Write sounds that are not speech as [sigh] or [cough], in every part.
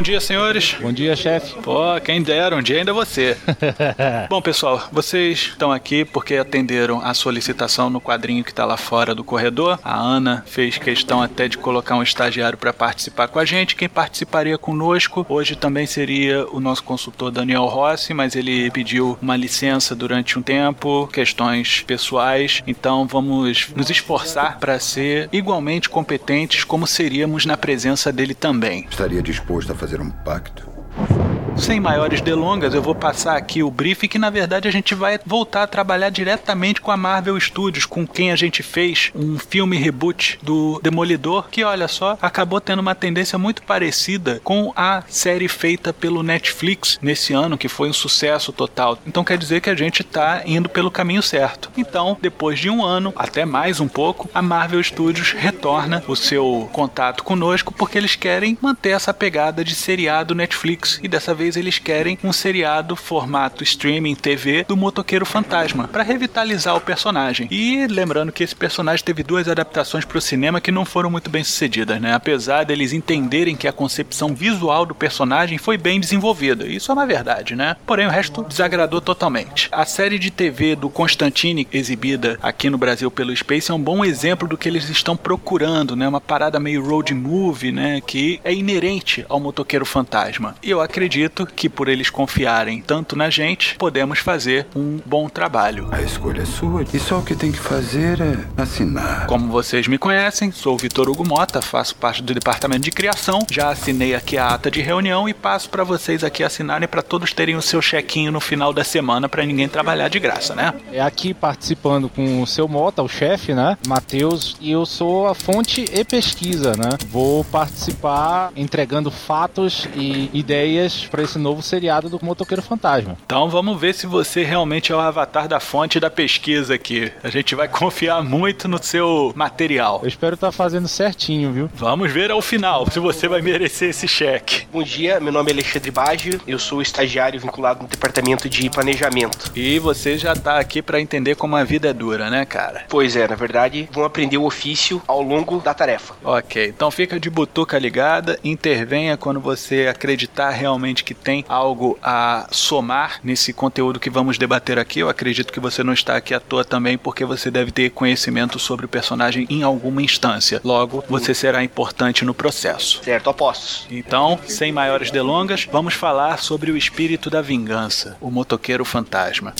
Bom dia, senhores. Bom dia, chefe. Pô, quem dera, um dia ainda você. [laughs] Bom, pessoal, vocês estão aqui porque atenderam a solicitação no quadrinho que está lá fora do corredor. A Ana fez questão até de colocar um estagiário para participar com a gente. Quem participaria conosco hoje também seria o nosso consultor Daniel Rossi, mas ele pediu uma licença durante um tempo, questões pessoais. Então vamos nos esforçar para ser igualmente competentes como seríamos na presença dele também. Estaria disposto a fazer um pacto? Sem maiores delongas, eu vou passar aqui o briefing que na verdade a gente vai voltar a trabalhar diretamente com a Marvel Studios, com quem a gente fez um filme reboot do Demolidor, que olha só, acabou tendo uma tendência muito parecida com a série feita pelo Netflix nesse ano, que foi um sucesso total. Então quer dizer que a gente tá indo pelo caminho certo. Então, depois de um ano, até mais um pouco, a Marvel Studios retorna o seu contato conosco porque eles querem manter essa pegada de seriado Netflix e dessa eles querem um seriado formato streaming TV do Motoqueiro Fantasma para revitalizar o personagem. E lembrando que esse personagem teve duas adaptações para o cinema que não foram muito bem sucedidas, né? Apesar deles entenderem que a concepção visual do personagem foi bem desenvolvida. Isso é uma verdade, né? Porém o resto desagradou totalmente. A série de TV do Constantine exibida aqui no Brasil pelo Space é um bom exemplo do que eles estão procurando, né? Uma parada meio road movie, né? Que é inerente ao Motoqueiro Fantasma. E eu acredito que por eles confiarem tanto na gente, podemos fazer um bom trabalho. A escolha é sua e só o que tem que fazer é assinar. Como vocês me conhecem, sou o Vitor Hugo Mota, faço parte do departamento de criação, já assinei aqui a ata de reunião e passo para vocês aqui assinarem para todos terem o seu chequinho no final da semana para ninguém trabalhar de graça, né? É aqui participando com o seu Mota, o chefe, né? Matheus, e eu sou a fonte e pesquisa, né? Vou participar entregando fatos e ideias para esse novo seriado do Motoqueiro Fantasma. Então vamos ver se você realmente é o avatar da fonte da pesquisa aqui. A gente vai [laughs] confiar muito no seu material. Eu espero estar fazendo certinho, viu? Vamos ver ao final se você vai merecer esse cheque. Bom dia, meu nome é Alexandre Baggio, eu sou estagiário vinculado no departamento de planejamento. E você já tá aqui para entender como a vida é dura, né, cara? Pois é, na verdade, vão aprender o ofício ao longo da tarefa. Ok, então fica de butuca ligada, intervenha quando você acreditar realmente que tem algo a somar nesse conteúdo que vamos debater aqui. Eu acredito que você não está aqui à toa também, porque você deve ter conhecimento sobre o personagem em alguma instância. Logo, você será importante no processo. Certo, apostos. Então, sem maiores delongas, vamos falar sobre o espírito da vingança, o motoqueiro fantasma.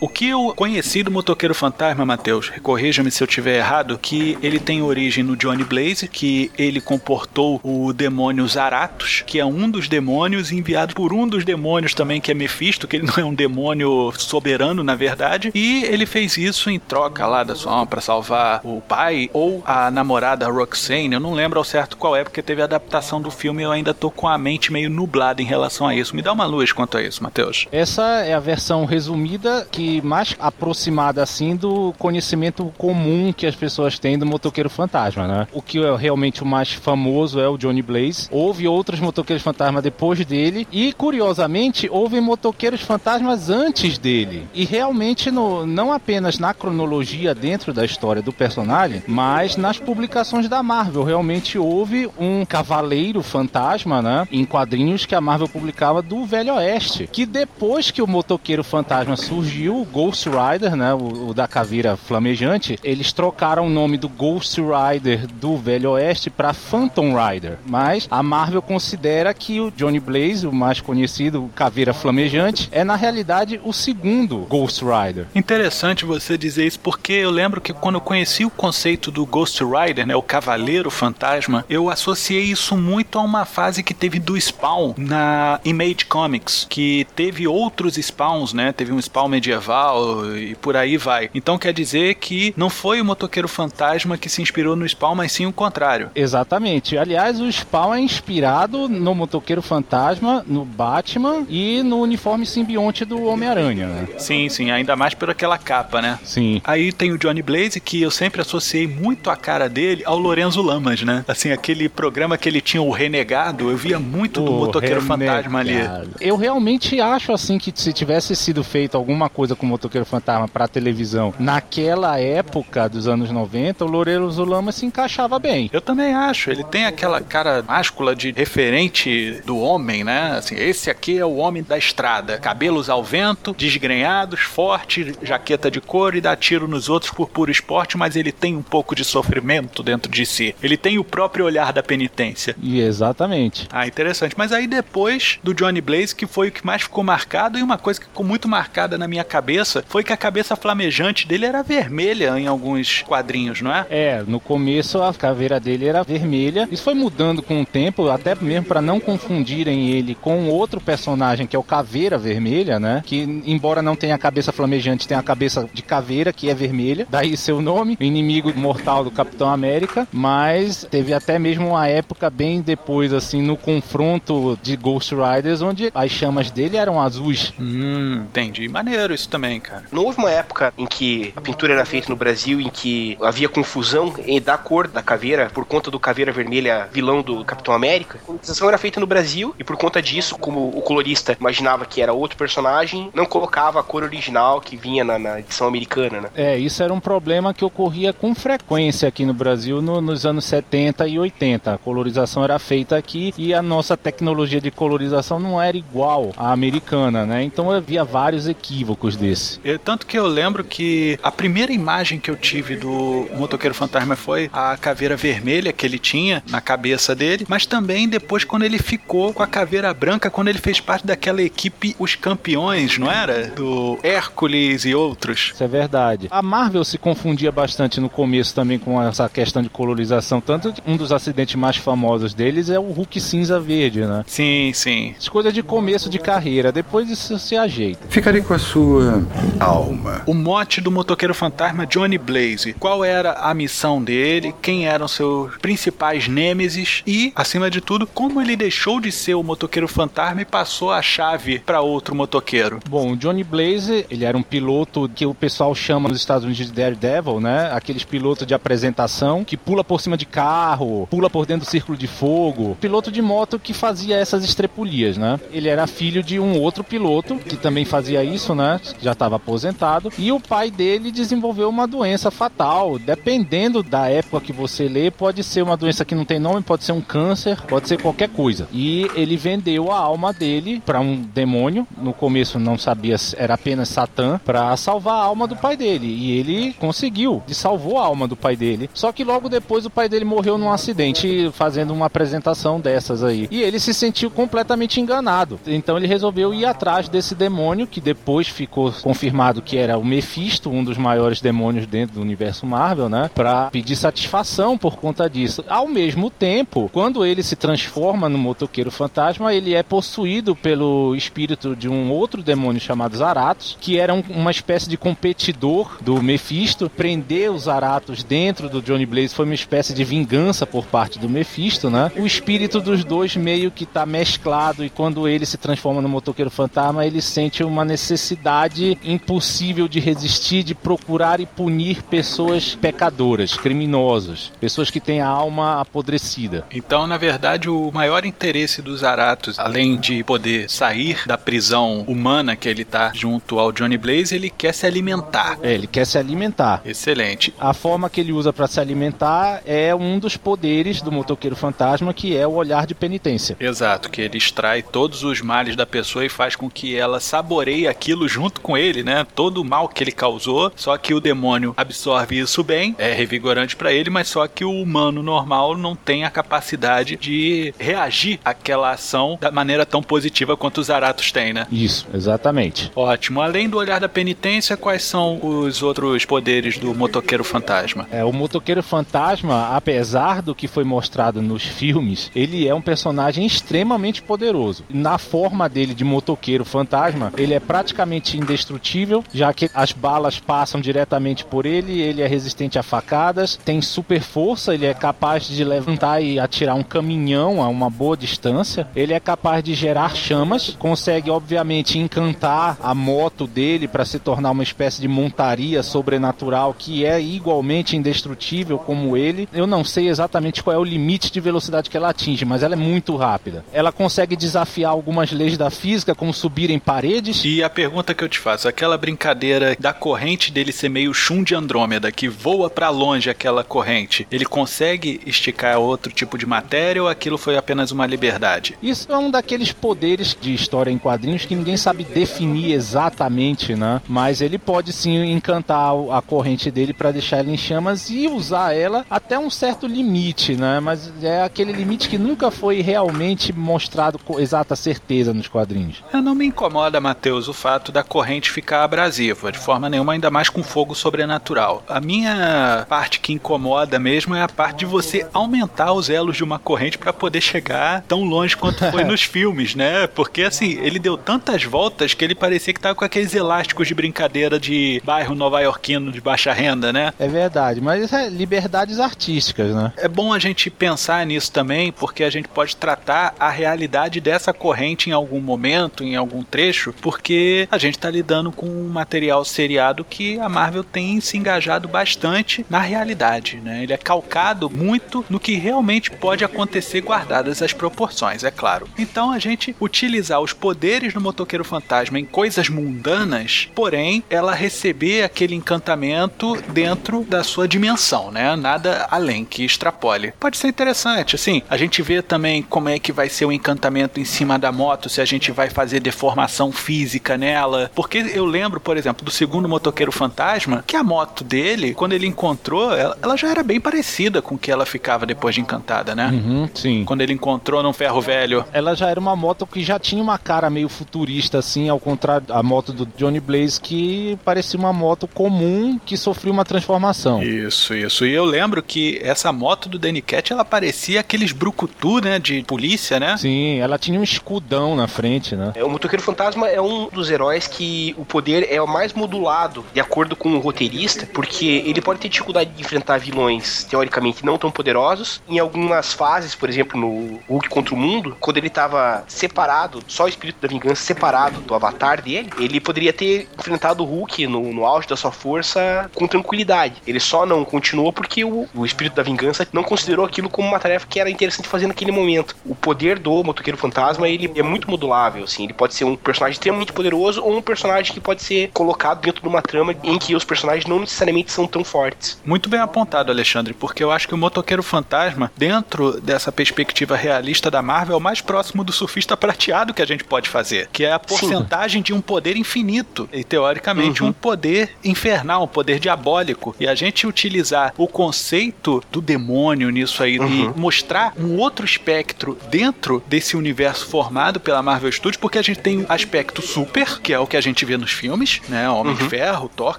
O que eu conheci do Motoqueiro Fantasma, Matheus, corrija-me se eu tiver errado, que ele tem origem no Johnny Blaze, que ele comportou o demônio Zaratos, que é um dos demônios enviado por um dos demônios também, que é Mephisto, que ele não é um demônio soberano, na verdade, e ele fez isso em troca lá da sua alma para salvar o pai ou a namorada Roxane, eu não lembro ao certo qual é, porque teve a adaptação do filme e eu ainda tô com a mente meio nublada em relação a isso. Me dá uma luz quanto a isso, Matheus. Essa é a versão resumida que mais aproximada assim do conhecimento comum que as pessoas têm do motoqueiro fantasma, né? O que é realmente o mais famoso é o Johnny Blaze. Houve outros motoqueiros fantasma depois dele e curiosamente houve motoqueiros fantasmas antes dele. E realmente no, não apenas na cronologia dentro da história do personagem, mas nas publicações da Marvel. Realmente houve um cavaleiro fantasma, né, em quadrinhos que a Marvel publicava do Velho Oeste, que depois que o motoqueiro fantasma surgiu, o Ghost Rider, né, o, o, da caveira flamejante, eles trocaram o nome do Ghost Rider do Velho Oeste para Phantom Rider. Mas a Marvel considera que o Johnny Blaze, o mais conhecido, caveira flamejante, é na realidade o segundo Ghost Rider. Interessante você dizer isso porque eu lembro que quando eu conheci o conceito do Ghost Rider, né, o cavaleiro fantasma, eu associei isso muito a uma fase que teve do Spawn na Image Comics, que teve outros Spawns, né? Teve um Spawn medieval carnaval e por aí vai. Então quer dizer que não foi o motoqueiro fantasma que se inspirou no Spawn, mas sim o contrário. Exatamente. Aliás, o Spawn é inspirado no motoqueiro fantasma, no Batman e no uniforme simbionte do Homem-Aranha, né? Sim, sim, ainda mais por aquela capa, né? Sim. Aí tem o Johnny Blaze, que eu sempre associei muito a cara dele ao Lorenzo Lamas, né? Assim, aquele programa que ele tinha o Renegado, eu via muito do O motoqueiro Renegado. fantasma ali. Eu realmente acho assim que se tivesse sido feito alguma coisa com o Motoqueiro Fantasma pra televisão naquela época dos anos 90, o Loureiro Lama se encaixava bem. Eu também acho, ele tem aquela cara máscula de referente do homem, né? Assim, esse aqui é o homem da estrada. Cabelos ao vento, desgrenhados, forte, jaqueta de couro e dá tiro nos outros por puro esporte, mas ele tem um pouco de sofrimento dentro de si. Ele tem o próprio olhar da penitência. E exatamente. Ah, interessante. Mas aí depois do Johnny Blaze, que foi o que mais ficou marcado, e uma coisa que ficou muito marcada na minha cabeça foi que a cabeça flamejante dele era vermelha em alguns quadrinhos, não é? É, no começo a caveira dele era vermelha. Isso foi mudando com o tempo, até mesmo para não confundirem ele com outro personagem que é o Caveira Vermelha, né? Que embora não tenha a cabeça flamejante, tem a cabeça de caveira que é vermelha. Daí seu nome, o inimigo mortal do Capitão América. Mas teve até mesmo uma época bem depois, assim, no confronto de Ghost Riders, onde as chamas dele eram azuis. Hum, entendi. Maneiro isso também, cara. Não houve uma época em que a pintura era feita no Brasil, em que havia confusão em da cor da caveira por conta do caveira vermelha vilão do Capitão América. A colorização era feita no Brasil e por conta disso, como o colorista imaginava que era outro personagem, não colocava a cor original que vinha na, na edição americana, né? É, isso era um problema que ocorria com frequência aqui no Brasil no- nos anos 70 e 80. A colorização era feita aqui e a nossa tecnologia de colorização não era igual à americana, né? Então havia vários equívocos desse. Eu- tanto que eu lembro que a primeira imagem que eu tive do Motoqueiro Fantasma foi a caveira vermelha que ele tinha na cabeça dele, mas também depois quando ele ficou com a caveira branca, quando ele fez parte daquela equipe Os Campeões, não era? Do Hércules e outros. Isso é verdade. A Marvel se confundia bastante no começo também com essa questão de colorização, tanto que um dos acidentes mais famosos deles é o Hulk cinza verde, né? Sim, sim. As coisas de começo de carreira, depois isso se ajeita. Ficarei com a sua alma. O mote do motoqueiro fantasma Johnny Blaze. Qual era a missão dele? Quem eram seus principais nêmesis? E, acima de tudo, como ele deixou de ser o motoqueiro fantasma e passou a chave para outro motoqueiro? Bom, o Johnny Blaze, ele era um piloto que o pessoal chama nos Estados Unidos de Daredevil, né? Aqueles pilotos de apresentação que pula por cima de carro, pula por dentro do círculo de fogo. Piloto de moto que fazia essas estrepulias, né? Ele era filho de um outro piloto que também fazia isso, né? Já estava aposentado. E o pai dele desenvolveu uma doença fatal. Dependendo da época que você lê, pode ser uma doença que não tem nome, pode ser um câncer, pode ser qualquer coisa. E ele vendeu a alma dele para um demônio. No começo não sabia era apenas Satã para salvar a alma do pai dele. E ele conseguiu, e salvou a alma do pai dele. Só que logo depois o pai dele morreu num acidente fazendo uma apresentação dessas aí. E ele se sentiu completamente enganado. Então ele resolveu ir atrás desse demônio que depois ficou confirmado que era o Mephisto, um dos maiores demônios dentro do universo Marvel, né? Para pedir satisfação por conta disso. Ao mesmo tempo, quando ele se transforma no motoqueiro fantasma, ele é possuído pelo espírito de um outro demônio chamado Zaratos, que era um- uma espécie de competidor do Mephisto. Prender os Zaratos dentro do Johnny Blaze foi uma espécie de vingança por parte do Mephisto, né? O espírito dos dois meio que tá mesclado e quando ele se transforma no motoqueiro fantasma, ele sente uma necessidade impossível de resistir, de procurar e punir pessoas pecadoras, criminosas, pessoas que têm a alma apodrecida. Então, na verdade, o maior interesse dos Aratos, além de poder sair da prisão humana que ele tá junto ao Johnny Blaze, ele quer se alimentar. É, ele quer se alimentar. Excelente. A forma que ele usa para se alimentar é um dos poderes do motoqueiro fantasma, que é o olhar de penitência. Exato, que ele extrai todos os males da pessoa e faz com que ela saboreie aquilo junto com ele, né? Todo o mal que ele causou, só que o demônio absorve isso bem, é revigorante pra ele, mas só que o humano normal não tem a capacidade de reagir àquela ação da maneira tão positiva quanto os Zaratos têm, né? Isso, exatamente. Ótimo. Além do olhar da penitência, quais são os outros poderes do motoqueiro fantasma? É, o motoqueiro fantasma, apesar do que foi mostrado nos filmes, ele é um personagem extremamente poderoso. Na forma dele de motoqueiro fantasma, ele é praticamente indestrutível, já que as balas passam diretamente por ele, ele é resistente a facadas, tem super força, ele é capaz de levantar e atirar um caminhão a uma boa distância, ele é capaz de gerar chamas, consegue obviamente encantar a moto dele para se tornar uma espécie de montaria sobrenatural que é igualmente indestrutível como ele. Eu não sei exatamente qual é o limite de velocidade que ela atinge, mas ela é muito rápida. Ela consegue desafiar algumas leis da física, como subir em paredes. E a pergunta que eu te faço, aquela brincadeira da corrente dele ser meio chum de Andrômeda, que voa para longe aquela corrente, ele consegue esticar outro tipo de matéria ou aquilo foi apenas uma liberdade? Isso é um daqueles poderes de história em quadrinhos que ninguém sabe definir exatamente, né? Mas ele pode sim encantar a corrente dele para deixar ela em chamas e usar ela até um certo limite, né? Mas é aquele limite que nunca foi realmente mostrado com exata certeza nos quadrinhos. É, não me incomoda, Matheus, o fato da corrente ficar abrasiva, de forma nenhuma, ainda mais com fogo sobrenatural. A minha parte que incomoda mesmo é a parte de você aumentar os elos de uma corrente para poder chegar tão longe quanto foi [laughs] nos filmes, né? Porque assim, ele deu tantas voltas que ele parecia que tava com aqueles elásticos de brincadeira de bairro nova-iorquino de baixa renda, né? É verdade, mas é liberdades artísticas, né? É bom a gente pensar nisso também, porque a gente pode tratar a realidade dessa corrente em algum momento, em algum trecho, porque a gente está lidando com um material seriado que a Marvel tem se engajado bastante na realidade, né? Ele é calcado muito no que realmente pode acontecer guardadas as proporções, é claro. Então a gente utilizar os poderes do motoqueiro fantasma em coisas mundanas, porém ela receber aquele encantamento dentro da sua dimensão, né? Nada além que extrapole. Pode ser interessante, assim, a gente vê também como é que vai ser o encantamento em cima da moto, se a gente vai fazer deformação física nela, porque eu lembro, por exemplo, do segundo motoqueiro fantasma, que a moto dele, quando ele encontrou, ela, ela já era bem parecida com o que ela ficava depois de encantada, né? Uhum, sim. Quando ele encontrou num ferro velho. Ela já era uma moto que já tinha uma cara meio futurista, assim, ao contrário da moto do Johnny Blaze, que parecia uma moto comum que sofreu uma transformação. Isso, isso. E eu lembro que essa moto do Danny Cat, ela parecia aqueles brucutu, né, de polícia, né? Sim, ela tinha um escudão na frente, né? É, o Motoqueiro Fantasma é um dos heróis que o poder é o mais modulado de acordo com o roteirista, porque ele pode ter dificuldade de enfrentar vilões teoricamente não tão poderosos. Em algumas fases, por exemplo, no Hulk contra o Mundo, quando ele estava separado, só o espírito da vingança separado do avatar dele, ele poderia ter enfrentado o Hulk no, no auge da sua força com tranquilidade. Ele só não continuou porque o, o espírito da vingança não considerou aquilo como uma tarefa que era interessante fazer naquele momento. O poder do motoqueiro fantasma ele é muito modulável, assim. Ele pode ser um personagem extremamente poderoso ou um personagem que pode ser colocado dentro de uma trama em que os personagens não necessariamente são tão fortes. Muito bem apontado, Alexandre, porque eu acho que o motoqueiro fantasma, dentro dessa perspectiva realista da Marvel, é o mais próximo do surfista prateado que a gente pode fazer, que é a porcentagem Sim. de um poder infinito e teoricamente uhum. um poder infernal, um poder diabólico. E a gente utilizar o conceito do demônio nisso aí uhum. e mostrar um outro espectro dentro desse universo formado pela Marvel Studios, porque a gente tem o aspecto super, que é o que a gente vê nos filmes, né? Homem uhum. de Ferro, Thor,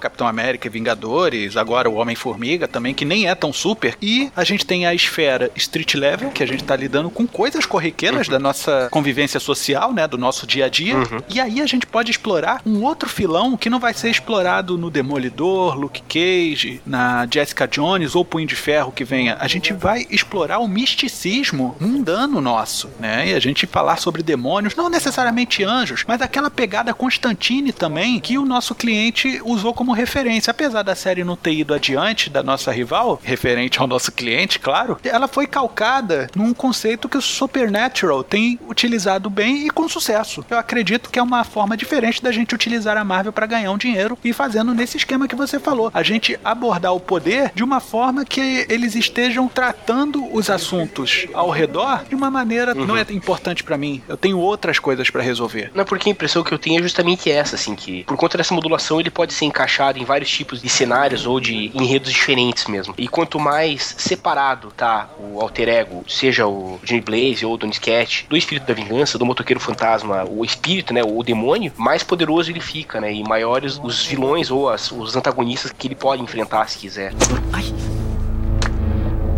Capitão América e Vingadores, agora o Homem-Formiga também, que nem é tão super. E a gente tem a esfera street level, que a gente tá lidando com coisas corriqueiras uhum. da nossa convivência social, né? Do nosso dia a dia. Uhum. E aí a gente pode explorar um outro filão que não vai ser explorado no Demolidor, Luke Cage, na Jessica Jones ou Punho de Ferro que venha. A gente vai explorar o misticismo mundano nosso, né? E a gente falar sobre demônios, não necessariamente anjos, mas aquela pegada Constantine também que o nosso cliente usou como referência. Apesar da série não ter ido adiante da nossa rival, referente ao nosso cliente, claro, ela foi calcada num conceito que o Supernatural tem utilizado bem e com sucesso. Eu acredito que é uma forma diferente da gente utilizar a Marvel para ganhar um dinheiro e fazendo nesse esquema que você falou. A gente abordar o poder de uma forma que eles estejam tratando os assuntos ao redor de uma maneira uhum. não é importante para mim. Eu tenho outras coisas para resolver. Não, porque a impressão que eu tenho é justamente essa, assim, que por conta dessa modulação ele pode ser encaixado em vários tipos de cenários ou de enredos diferentes mesmo. E quanto mais separado tá o alter ego, seja o Jimmy Blaze ou o Don Sketch, do espírito da vingança, do motoqueiro fantasma, o espírito, né, o demônio, mais poderoso ele fica, né, e maiores os vilões ou as, os antagonistas que ele pode enfrentar se quiser. Ai.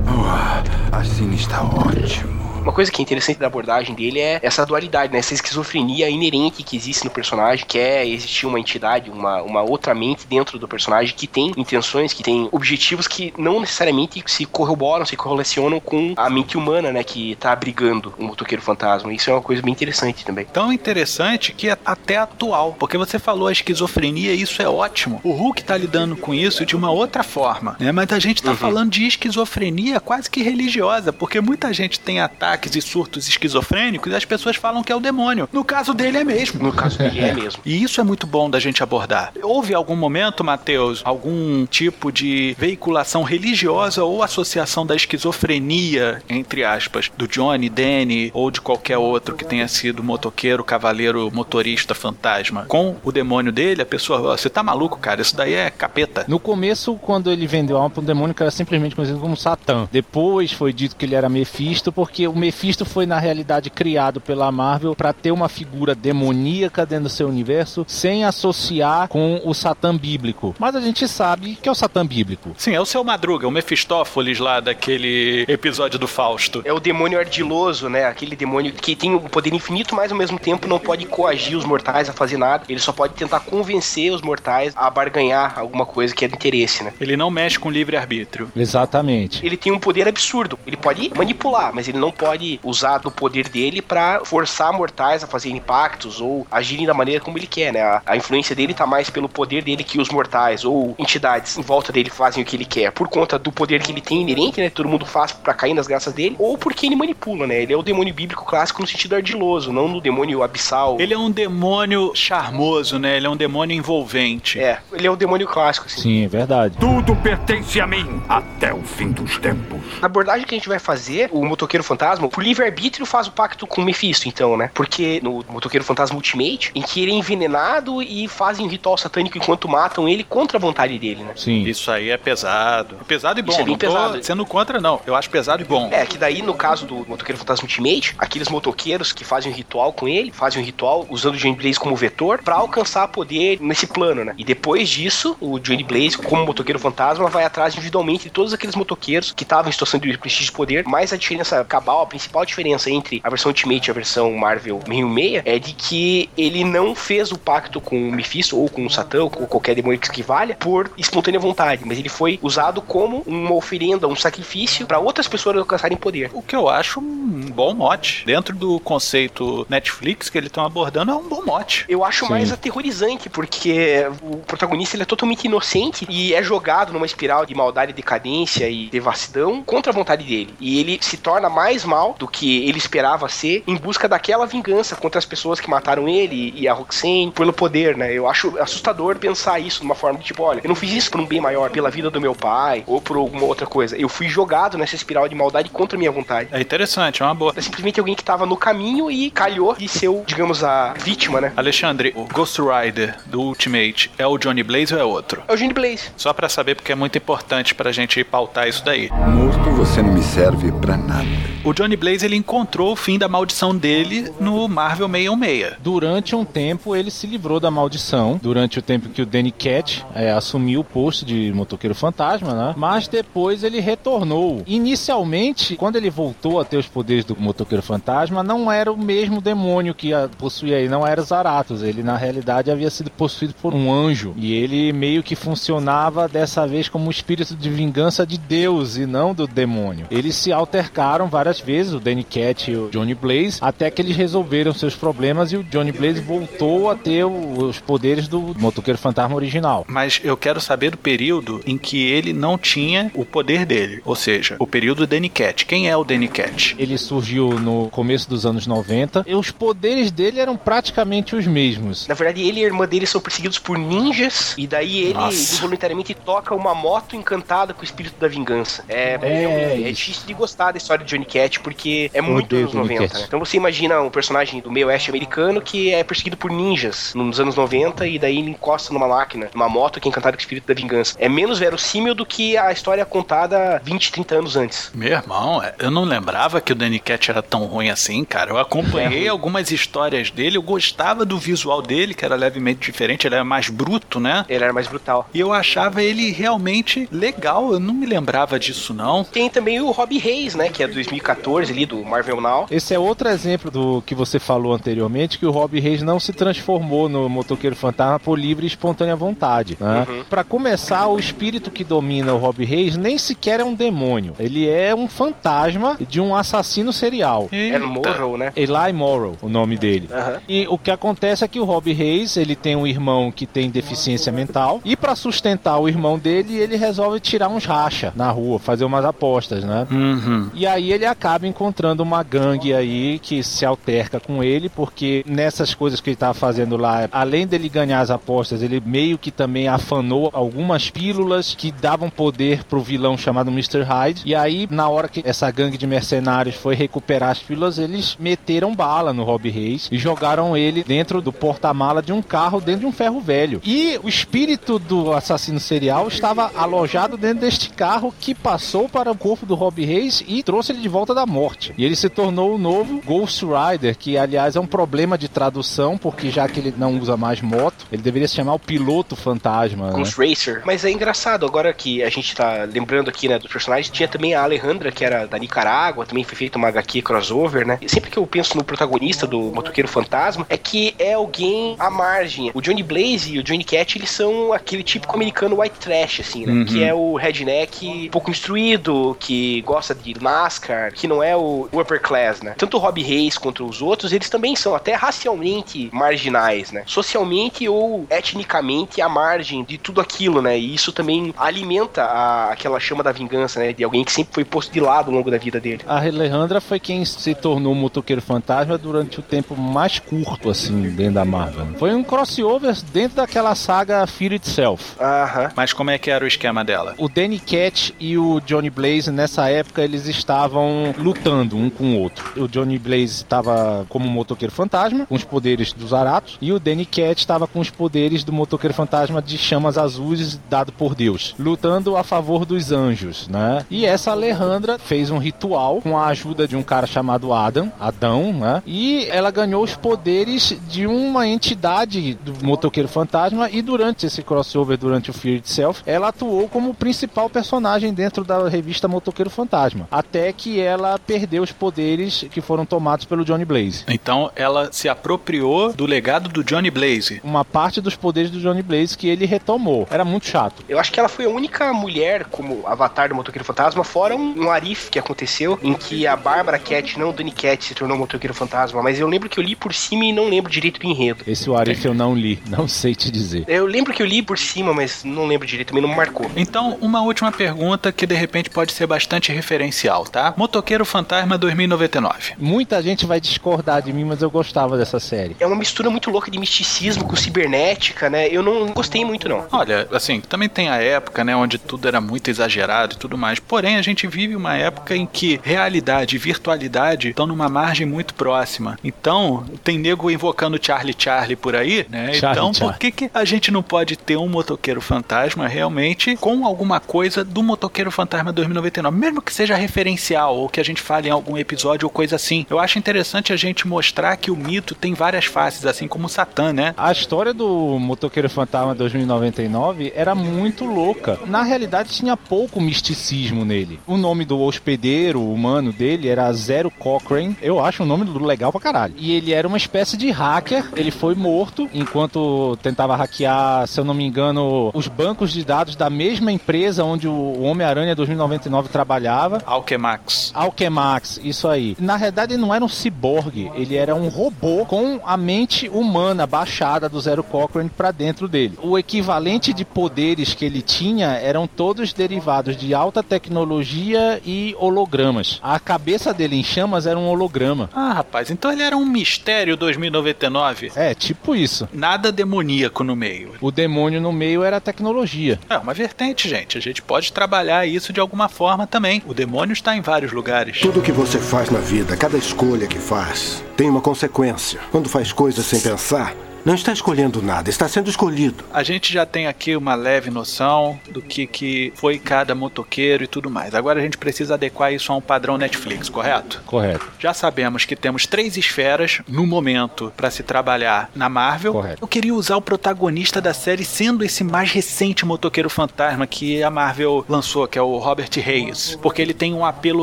Oh, assim está ótimo. Uma coisa que é interessante da abordagem dele é essa dualidade, né? Essa esquizofrenia inerente que existe no personagem, que é existir uma entidade, uma, uma outra mente dentro do personagem que tem intenções, que tem objetivos que não necessariamente se corroboram, se correlacionam com a mente humana, né? Que tá abrigando o motoqueiro fantasma. Isso é uma coisa bem interessante também. Tão interessante que é até atual. Porque você falou a esquizofrenia, isso é ótimo. O Hulk tá lidando com isso de uma outra forma, né? Mas a gente tá uhum. falando de esquizofrenia quase que religiosa, porque muita gente tem ataques e surtos esquizofrênicos e as pessoas falam que é o demônio. No caso dele é mesmo. No caso dele é mesmo. E isso é muito bom da gente abordar. Houve algum momento, Matheus, algum tipo de veiculação religiosa ou associação da esquizofrenia, entre aspas, do Johnny, Danny ou de qualquer outro que tenha sido motoqueiro, cavaleiro, motorista, fantasma, com o demônio dele, a pessoa, você tá maluco, cara, isso daí é capeta. No começo, quando ele vendeu a alma para um demônio que era simplesmente conhecido como Satã. Depois foi dito que ele era Mephisto, porque o Mephisto foi na realidade criado pela Marvel para ter uma figura demoníaca dentro do seu universo, sem associar com o Satã bíblico. Mas a gente sabe que é o Satã bíblico. Sim, é o seu Madruga, o Mefistófeles lá daquele episódio do Fausto. É o demônio ardiloso, né? Aquele demônio que tem um poder infinito, mas ao mesmo tempo não pode coagir os mortais a fazer nada. Ele só pode tentar convencer os mortais a barganhar alguma coisa que é de interesse, né? Ele não mexe com livre-arbítrio. Exatamente. Ele tem um poder absurdo. Ele pode manipular, mas ele não pode usar do poder dele para forçar mortais a fazer impactos ou agirem da maneira como ele quer, né? A, a influência dele tá mais pelo poder dele que os mortais ou entidades em volta dele fazem o que ele quer. Por conta do poder que ele tem inerente, né? Todo mundo faz para cair nas graças dele, ou porque ele manipula, né? Ele é o demônio bíblico clássico no sentido ardiloso, não no demônio abissal. Ele é um demônio charmoso, né? Ele é um demônio envolvente. É, ele é o demônio clássico, assim. Sim, é verdade. Tudo pertence a mim até o fim dos tempos. A abordagem que a gente vai fazer, o motoqueiro fantasma, por livre-arbítrio faz o pacto com o Mephisto, então, né? Porque no motoqueiro fantasma Ultimate, em que ele é envenenado e fazem um ritual satânico enquanto matam ele contra a vontade dele, né? Sim. Isso aí é pesado. É pesado e bom. Isso é bem não pesado. sendo contra, não. Eu acho pesado e bom. É, que daí, no caso do motoqueiro fantasma Ultimate, aqueles motoqueiros que fazem um ritual com ele, fazem um ritual usando o Johnny Blaze como vetor para alcançar poder nesse plano, né? E depois disso, o Johnny Blaze, como motoqueiro fantasma, vai atrás individualmente de todos aqueles motoqueiros que estavam em situação de prestígio de poder. Mas a diferença cabal, a principal diferença entre a versão Ultimate e a versão Marvel 1006 é de que ele não fez o pacto com o Mephisto ou com o Satã ou com qualquer demônio que valha por espontânea vontade, mas ele foi usado como uma oferenda, um sacrifício para outras pessoas alcançarem poder. O que eu acho um bom mote. Dentro do conceito Netflix que eles estão abordando, é um bom mote. Eu acho Sim. mais aterrorizante, porque o protagonista ele é totalmente inocente e é jogado numa espiral de maldade, decadência e devassidão contra a vontade dele. E ele se torna mais mal do que ele esperava ser em busca daquela vingança contra as pessoas que mataram ele e a Roxane pelo poder, né? Eu acho assustador pensar isso de uma forma de tipo, olha, eu não fiz isso por um bem maior, pela vida do meu pai ou por alguma outra coisa. Eu fui jogado nessa espiral de maldade contra a minha vontade. É interessante, é uma boa. É simplesmente alguém que tava no caminho e calhou de ser, o, digamos, a vítima, né? Alexandre, o Ghost Rider do Ultimate é o Johnny Blaze ou é outro? É o Johnny Blaze. Só para saber, porque é muito importante pra gente pautar isso daí. Morto você não me serve pra nada. O Johnny Blaze ele encontrou o fim da maldição dele no Marvel 616. Durante um tempo ele se livrou da maldição, durante o tempo que o Danny Cat é, assumiu o posto de motoqueiro fantasma, né? Mas depois ele retornou. Inicialmente, quando ele voltou a ter os poderes do motoqueiro fantasma, não era o mesmo demônio que possuía ele, não era Zaratos. Ele na realidade havia sido possuído por um anjo e ele meio que funcionava dessa vez como um espírito de vingança de Deus e não do demônio. Eles se altercaram várias vezes, o Danny Cat e o Johnny Blaze, até que eles resolveram seus problemas e o Johnny Blaze voltou a ter os poderes do motoqueiro fantasma original. Mas eu quero saber do período em que ele não tinha o poder dele, ou seja, o período Danny Cat. Quem é o Danny Cat? Ele surgiu no começo dos anos 90 e os poderes dele eram praticamente os mesmos. Na verdade, ele e a irmã dele são perseguidos por ninjas e daí ele Nossa. involuntariamente toca uma moto encantada com o espírito da vingança. É, é, é, é difícil de gostar da história de Johnny Cat porque é muito anos 90, né? Então você imagina um personagem do meio oeste americano que é perseguido por ninjas nos anos 90 e daí ele encosta numa máquina, numa moto que é encantada com o espírito da vingança. É menos verossímil do que a história contada 20, 30 anos antes. Meu irmão, é, eu não lembrava que o Danny Cat era tão ruim assim, cara. Eu acompanhei é. algumas histórias dele, eu gostava do visual dele, que era levemente diferente, ele era mais bruto, né? Ele era mais brutal. E eu achava ele realmente legal, eu não me lembrava disso não. Tem também o Rob Reis, né, que é 2014 bastidores ali do Marvel Now. Esse é outro exemplo do que você falou anteriormente, que o Rob Reis não se transformou no motoqueiro fantasma por livre e espontânea vontade. Né? Uhum. Para começar, o espírito que domina o Rob Reis nem sequer é um demônio. Ele é um fantasma de um assassino serial. É no Morrow, né? Eli Morrow, o nome dele. Aham. E o que acontece é que o Rob Reis, ele tem um irmão que tem deficiência mental e para sustentar o irmão dele, ele resolve tirar uns racha na rua, fazer umas apostas, né? Uhum. E aí ele acaba encontrando uma gangue aí que se alterca com ele, porque nessas coisas que ele tava fazendo lá, além dele ganhar as apostas, ele meio que também afanou algumas pílulas que davam poder pro vilão chamado Mr. Hyde. E aí, na hora que essa gangue de mercenários foi recuperar as pílulas, eles meteram bala no Rob Reis e jogaram ele dentro do porta-mala de um carro, dentro de um ferro velho. E o espírito do assassino serial estava alojado dentro deste carro que passou para o corpo do Rob Reis e trouxe ele de volta da morte. E ele se tornou o novo Ghost Rider, que aliás é um problema de tradução, porque já que ele não usa mais moto, ele deveria se chamar o piloto fantasma. Né? Ghost Racer. Mas é engraçado, agora que a gente tá lembrando aqui, né, dos personagens, tinha também a Alejandra, que era da Nicarágua, também foi feita uma HQ crossover, né? E sempre que eu penso no protagonista do Motoqueiro Fantasma, é que é alguém à margem. O Johnny Blaze e o Johnny Cat, eles são aquele típico americano white trash, assim, né? Uhum. Que é o redneck pouco instruído, que gosta de NASCAR, que não é o upper class, né? Tanto o Rob Reis quanto os outros, eles também são até racialmente marginais, né? Socialmente ou etnicamente à margem de tudo aquilo, né? E isso também alimenta a- aquela chama da vingança, né? De alguém que sempre foi posto de lado ao longo da vida dele. A Alejandra foi quem se tornou o motoqueiro fantasma durante o tempo mais curto, assim, dentro da Marvel. Foi um crossover dentro daquela saga Fear Itself. Aham. Mas como é que era o esquema dela? O Danny Cat e o Johnny Blaze, nessa época, eles estavam lutando um com o outro. O Johnny Blaze estava como motoqueiro fantasma, com os poderes dos Aratos, e o Danny Cat estava com os poderes do motoqueiro fantasma de chamas azuis dado por Deus, lutando a favor dos anjos, né? E essa Alejandra fez um ritual com a ajuda de um cara chamado Adam, Adão, né? E ela ganhou os poderes de uma entidade do motoqueiro fantasma e durante esse crossover, durante o Fear Itself, ela atuou como principal personagem dentro da revista Motoqueiro Fantasma, até que ela perdeu os poderes que foram tomados pelo Johnny Blaze. Então ela se apropriou do legado do Johnny Blaze. Uma parte dos poderes do Johnny Blaze que ele retomou. Era muito chato. Eu acho que ela foi a única mulher como avatar do Motoqueiro Fantasma, fora um, um Arif que aconteceu, em que a Bárbara Cat, não o Danny Cat, se tornou Motoqueiro Fantasma, mas eu lembro que eu li por cima e não lembro direito do enredo. Esse Warif eu não li, não sei te dizer. Eu lembro que eu li por cima, mas não lembro direito, também não me marcou. Então, uma última pergunta que de repente pode ser bastante referencial, tá? Motoqueiro Fantasma 2099. Muita gente vai discordar de mim, mas eu gostava dessa série. É uma mistura muito louca de misticismo com cibernética, né? Eu não gostei muito, não. Olha, assim, também tem a época, né, onde tudo era muito exagerado e tudo mais. Porém, a gente vive uma época em que realidade e virtualidade estão numa margem muito próxima. Então, tem nego invocando Charlie Charlie por aí, né? Charlie então, Charlie. por que, que a gente não pode ter um motoqueiro fantasma realmente com alguma coisa do motoqueiro fantasma 2099? Mesmo que seja referencial ou que a gente fale em algum episódio ou coisa assim. Eu acho interessante a gente mostrar que o mito tem várias faces, assim como o Satã, né? A história do Motoqueiro Fantasma 2099 era muito louca. Na realidade, tinha pouco misticismo nele. O nome do hospedeiro humano dele era Zero Cochrane. Eu acho um nome legal pra caralho. E ele era uma espécie de hacker. Ele foi morto enquanto tentava hackear, se eu não me engano, os bancos de dados da mesma empresa onde o Homem-Aranha 2099 trabalhava. Alquemax. Alchemax, isso aí. Na realidade, ele não era um ciborgue, ele era um robô com a mente humana baixada do Zero Cochrane pra dentro dele. O equivalente de poderes que ele tinha eram todos derivados de alta tecnologia e hologramas. A cabeça dele em chamas era um holograma. Ah, rapaz, então ele era um mistério 2099. É, tipo isso. Nada demoníaco no meio. O demônio no meio era a tecnologia. É uma vertente, gente. A gente pode trabalhar isso de alguma forma também. O demônio está em vários lugares. Tudo que você faz na vida, cada escolha que faz, tem uma consequência. Quando faz coisas sem pensar, Não está escolhendo nada, está sendo escolhido. A gente já tem aqui uma leve noção do que, que foi cada motoqueiro e tudo mais. Agora a gente precisa adequar isso a um padrão Netflix, correto? Correto. Já sabemos que temos três esferas no momento para se trabalhar na Marvel. Correto. Eu queria usar o protagonista da série sendo esse mais recente motoqueiro fantasma que a Marvel lançou, que é o Robert Reyes, porque ele tem um apelo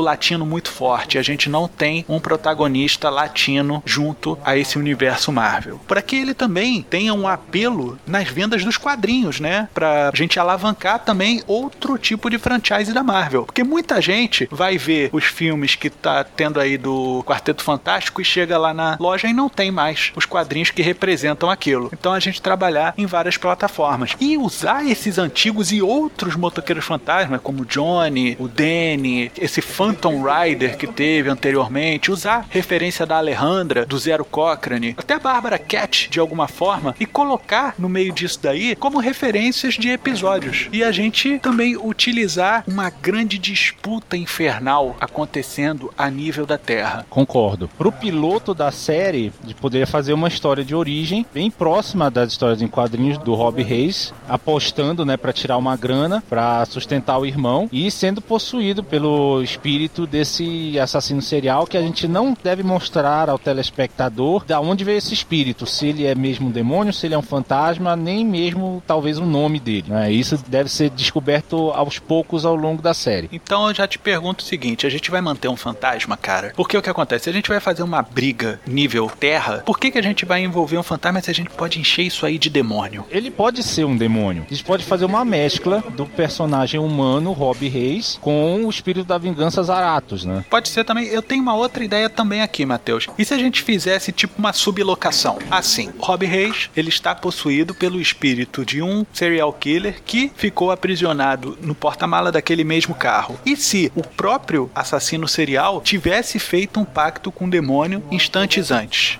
latino muito forte. A gente não tem um protagonista latino junto a esse universo Marvel. Para que ele também tenha um apelo nas vendas dos quadrinhos, né? Pra gente alavancar também outro tipo de franchise da Marvel. Porque muita gente vai ver os filmes que tá tendo aí do Quarteto Fantástico e chega lá na loja e não tem mais os quadrinhos que representam aquilo. Então a gente trabalhar em várias plataformas e usar esses antigos e outros motoqueiros fantasmas, como o Johnny, o Danny, esse Phantom Rider que teve anteriormente, usar referência da Alejandra, do Zero Cochrane, até a Bárbara Cat de alguma forma e colocar no meio disso daí como referências de episódios. E a gente também utilizar uma grande disputa infernal acontecendo a nível da Terra. Concordo. Pro piloto da série, de poder fazer uma história de origem bem próxima das histórias em quadrinhos do Rob Reis, apostando, né, para tirar uma grana para sustentar o irmão e sendo possuído pelo espírito desse assassino serial que a gente não deve mostrar ao telespectador da onde veio esse espírito, se ele é mesmo um demônio, se ele é um fantasma, nem mesmo talvez o nome dele. Né? Isso deve ser descoberto aos poucos ao longo da série. Então eu já te pergunto o seguinte: a gente vai manter um fantasma, cara? Porque o que acontece? Se a gente vai fazer uma briga nível terra, por que, que a gente vai envolver um fantasma se a gente pode encher isso aí de demônio? Ele pode ser um demônio. A gente pode fazer uma mescla do personagem humano, Rob Reis, com o espírito da vingança Zaratos, né? Pode ser também. Eu tenho uma outra ideia também aqui, Matheus. E se a gente fizesse tipo uma sublocação? Assim, Rob Reis, ele está possuído pelo espírito de um serial killer que ficou aprisionado no porta-mala daquele mesmo carro. E se o próprio assassino serial tivesse feito um pacto com o demônio instantes antes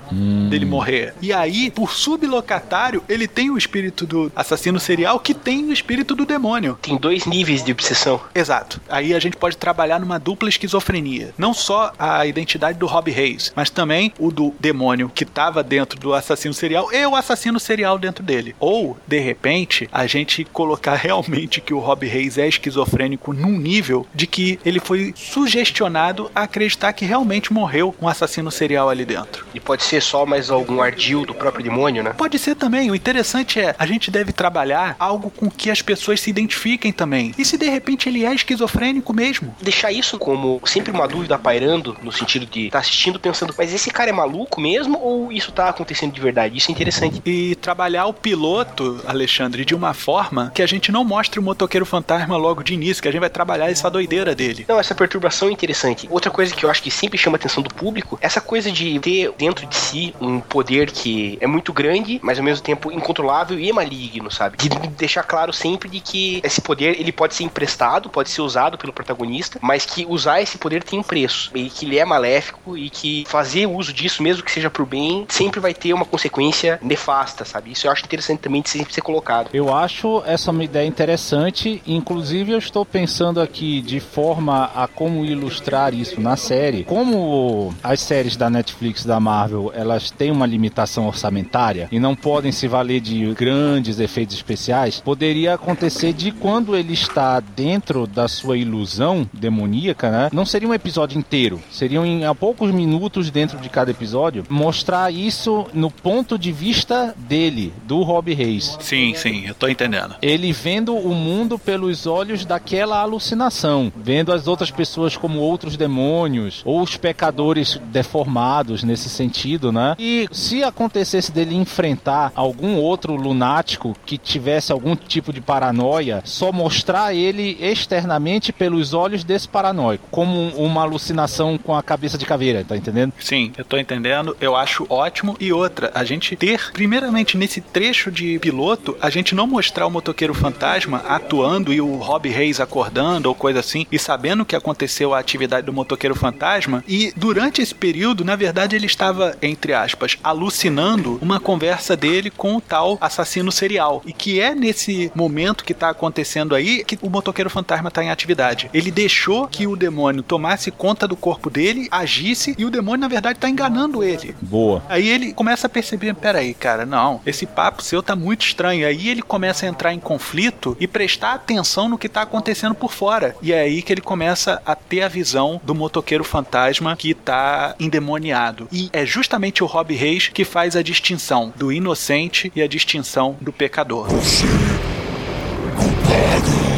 dele morrer? E aí, por sublocatário, ele tem o espírito do assassino serial que tem o espírito do demônio. Tem dois níveis de obsessão. Exato. Aí a gente pode trabalhar numa dupla esquizofrenia. Não só a identidade do Rob Reis, mas também o do demônio que estava dentro do assassino serial e o assassino serial dentro dele. Ou, de repente, a gente colocar [laughs] realmente que o Rob Reis é esquizofrênico num nível de que ele foi sugestionado a acreditar que realmente morreu um assassino serial ali dentro. E pode ser só mais algum ardil do próprio demônio, né? Pode ser também. O interessante é, a gente deve trabalhar algo com que as pessoas se identifiquem também. E se de repente ele é esquizofrênico mesmo? Deixar isso como sempre uma dúvida pairando, no sentido de estar assistindo pensando, mas esse cara é maluco mesmo ou isso tá acontecendo de verdade? Isso interessante. E trabalhar o piloto, Alexandre, de uma forma que a gente não mostre o motoqueiro fantasma logo de início, que a gente vai trabalhar essa doideira dele. Não, essa perturbação é interessante. Outra coisa que eu acho que sempre chama a atenção do público, essa coisa de ter dentro de si um poder que é muito grande, mas ao mesmo tempo incontrolável e maligno, sabe? De deixar claro sempre de que esse poder ele pode ser emprestado, pode ser usado pelo protagonista, mas que usar esse poder tem um preço e que ele é maléfico e que fazer uso disso, mesmo que seja por bem, sempre vai ter uma consequência nefasta, sabe? Isso eu acho interessante também de sempre ser colocado. Eu acho essa uma ideia interessante, inclusive eu estou pensando aqui de forma a como ilustrar isso na série. Como as séries da Netflix da Marvel, elas têm uma limitação orçamentária e não podem se valer de grandes efeitos especiais, poderia acontecer de quando ele está dentro da sua ilusão demoníaca, né? Não seria um episódio inteiro, seriam em a poucos minutos dentro de cada episódio, mostrar isso no ponto de vista dele, do Rob Reis. Sim, sim, eu tô entendendo. Ele vendo o mundo pelos olhos daquela alucinação, vendo as outras pessoas como outros demônios ou os pecadores deformados nesse sentido, né? E se acontecesse dele enfrentar algum outro lunático que tivesse algum tipo de paranoia, só mostrar ele externamente pelos olhos desse paranoico, como um- uma alucinação com a cabeça de caveira, tá entendendo? Sim, eu tô entendendo, eu acho ótimo. E outra, a gente ter, primeiramente nesse trecho de piloto, a gente não mostrar o motoqueiro fantasma atuando e o Rob Reis acordando ou coisa assim, e sabendo que aconteceu a atividade do motoqueiro fantasma. E durante esse período, na verdade, ele estava, entre aspas, alucinando uma conversa dele com o tal assassino serial. E que é nesse momento que tá acontecendo aí que o motoqueiro fantasma tá em atividade. Ele deixou que o demônio tomasse conta do corpo dele, agisse, e o demônio, na verdade, tá enganando ele. Boa. Aí ele começa a perceber, peraí, cara, não, esse papo seu tá muito estranho. Aí ele começa a entrar em conflito e prestar atenção no que tá acontecendo por fora. E é aí que ele começa a ter a visão do motoqueiro fantasma que tá endemoniado. E é justamente o Rob Reis que faz a distinção do inocente e a distinção do pecador.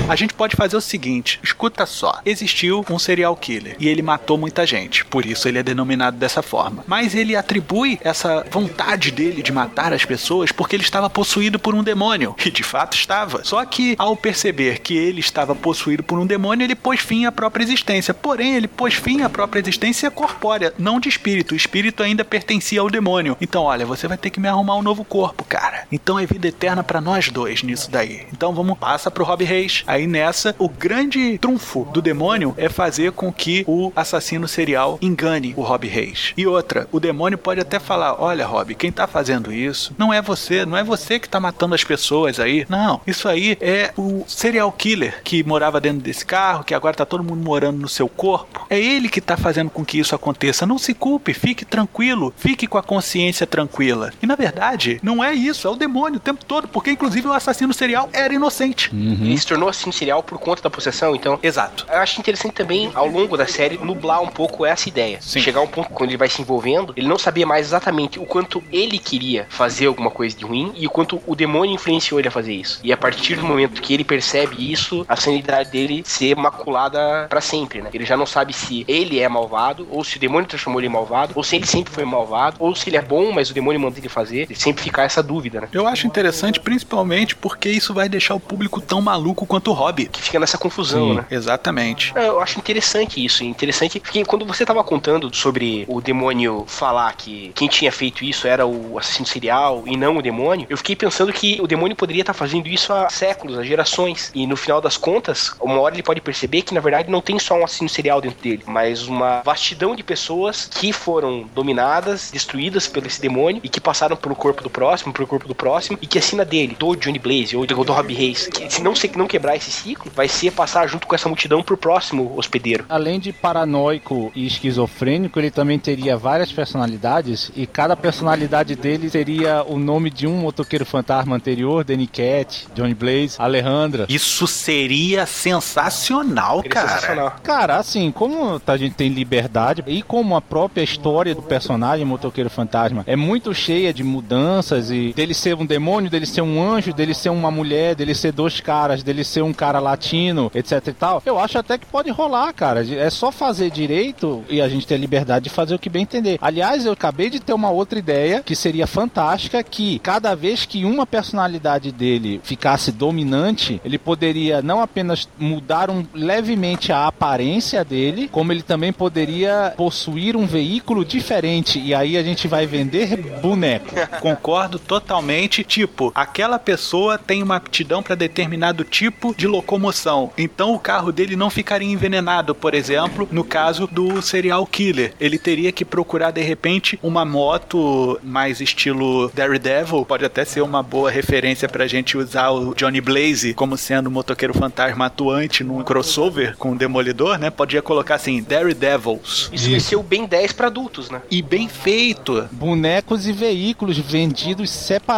A gente pode fazer o seguinte: escuta só. Existiu um serial killer e ele matou muita gente, por isso ele é denominado dessa forma. Mas ele atribui essa vontade dele de matar as pessoas porque ele estava possuído por um demônio, e de fato estava. Só que ao perceber que ele estava possuído por um demônio, ele pôs fim à própria existência. Porém, ele pôs fim à própria existência corpórea, não de espírito. O espírito ainda pertencia ao demônio. Então, olha, você vai ter que me arrumar um novo corpo, cara. Então é vida eterna para nós dois nisso daí. Então vamos passa pro Rob Reis. Aí nessa, o grande trunfo do demônio é fazer com que o assassino serial engane o Rob Reis. E outra, o demônio pode até falar: olha, Rob, quem tá fazendo isso não é você, não é você que tá matando as pessoas aí. Não, isso aí é o serial killer que morava dentro desse carro, que agora tá todo mundo morando no seu corpo. É ele que tá fazendo com que isso aconteça. Não se culpe, fique tranquilo, fique com a consciência tranquila. E na verdade, não é isso, é o demônio o tempo todo, porque inclusive o assassino serial era inocente. Ele se tornou assim serial por conta da possessão, então. Exato. Eu acho interessante também, ao longo da série, nublar um pouco essa ideia. Sim. Chegar um ponto quando ele vai se envolvendo, ele não sabia mais exatamente o quanto ele queria fazer alguma coisa de ruim e o quanto o demônio influenciou ele a fazer isso. E a partir do momento que ele percebe isso, a sanidade dele ser maculada pra sempre, né? Ele já não sabe se ele é malvado, ou se o demônio transformou ele em malvado, ou se ele sempre foi malvado, ou se ele é bom, mas o demônio manda ele fazer. Ele sempre fica essa dúvida, né? Eu acho interessante, principalmente porque isso vai deixar o público tão maluco quanto o Hobby. Que fica nessa confusão, Sim, né? exatamente. É, Eu acho interessante isso, interessante porque quando você tava contando sobre o demônio falar que quem tinha feito isso era o assassino serial e não o demônio, eu fiquei pensando que o demônio poderia estar fazendo isso há séculos, há gerações. E no final das contas, uma hora ele pode perceber que na verdade não tem só um assassino serial dentro dele, mas uma vastidão de pessoas que foram dominadas, destruídas pelo esse demônio e que passaram pelo corpo do próximo, pelo corpo do próximo e que a sina dele, do Johnny Blaze ou do Rob Reis, que se não, se não quebrar esse ciclo, vai ser passar junto com essa multidão pro próximo hospedeiro. Além de paranoico e esquizofrênico, ele também teria várias personalidades e cada personalidade dele seria o nome de um motoqueiro fantasma anterior, Danny Cat, Johnny Blaze, Alejandra. Isso seria sensacional, Seria cara. sensacional. Cara, assim, como a gente tem liberdade e como a própria história do personagem Motoqueiro Fantasma é muito cheia de mudanças e dele ser um demônio, dele ser um anjo, dele ser uma mulher, dele ser dois caras, dele ser um cara latino, etc e tal, eu acho até que pode rolar, cara. É só fazer direito e a gente ter a liberdade de fazer o que bem entender. Aliás, eu acabei de ter uma outra ideia que seria fantástica, que cada vez que uma personalidade dele ficasse dominante, ele poderia não apenas mudar um, levemente a aparência dele, como ele também poderia possuir um veículo diferente. E aí a gente vai vender boneco. [laughs] Concordo totalmente. Tipo, aquela pessoa tem uma aptidão para determinado tipo de locomoção. Então o carro dele não ficaria envenenado, por exemplo, no caso do serial killer. Ele teria que procurar de repente uma moto mais estilo Daredevil. Pode até ser uma boa referência pra gente usar o Johnny Blaze como sendo o motoqueiro fantasma atuante num crossover com o Demolidor, né? Podia colocar assim, Daredevils. Isso vai ser o bem 10 pra adultos, né? E bem feito. Bonecos e veículos vendidos